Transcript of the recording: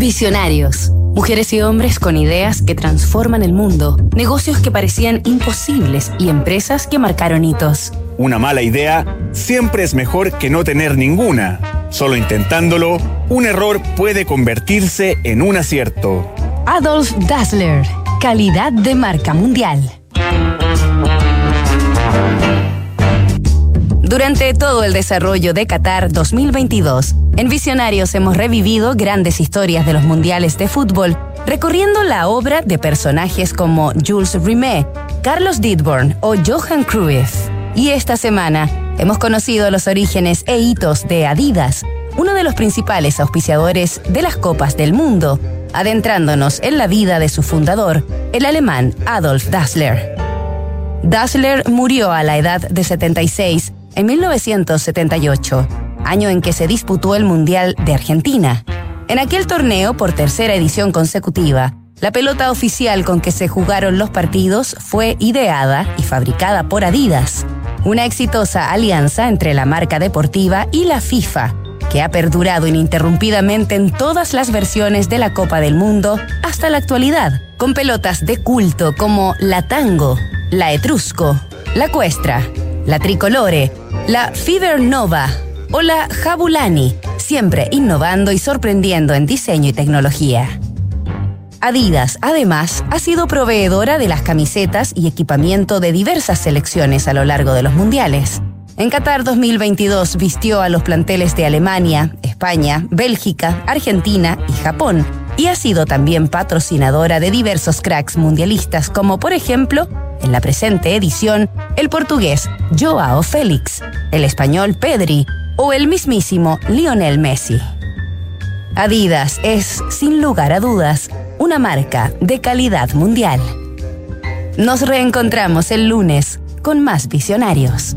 Visionarios. Mujeres y hombres con ideas que transforman el mundo, negocios que parecían imposibles y empresas que marcaron hitos. Una mala idea siempre es mejor que no tener ninguna. Solo intentándolo, un error puede convertirse en un acierto. Adolf Dassler, calidad de marca mundial. Durante todo el desarrollo de Qatar 2022, en Visionarios hemos revivido grandes historias de los mundiales de fútbol, recorriendo la obra de personajes como Jules Rimet, Carlos Didborn o Johan Cruyff. Y esta semana hemos conocido los orígenes e hitos de Adidas, uno de los principales auspiciadores de las Copas del Mundo, adentrándonos en la vida de su fundador, el alemán Adolf Dassler. Dassler murió a la edad de 76 en 1978, año en que se disputó el Mundial de Argentina. En aquel torneo, por tercera edición consecutiva, la pelota oficial con que se jugaron los partidos fue ideada y fabricada por Adidas, una exitosa alianza entre la marca deportiva y la FIFA, que ha perdurado ininterrumpidamente en todas las versiones de la Copa del Mundo hasta la actualidad, con pelotas de culto como la Tango, la Etrusco, la Cuestra, la Tricolore, la Fever Nova o la Jabulani, siempre innovando y sorprendiendo en diseño y tecnología. Adidas, además, ha sido proveedora de las camisetas y equipamiento de diversas selecciones a lo largo de los mundiales. En Qatar 2022 vistió a los planteles de Alemania, España, Bélgica, Argentina y Japón, y ha sido también patrocinadora de diversos cracks mundialistas como por ejemplo en la presente edición, el portugués Joao Félix, el español Pedri o el mismísimo Lionel Messi. Adidas es, sin lugar a dudas, una marca de calidad mundial. Nos reencontramos el lunes con más visionarios.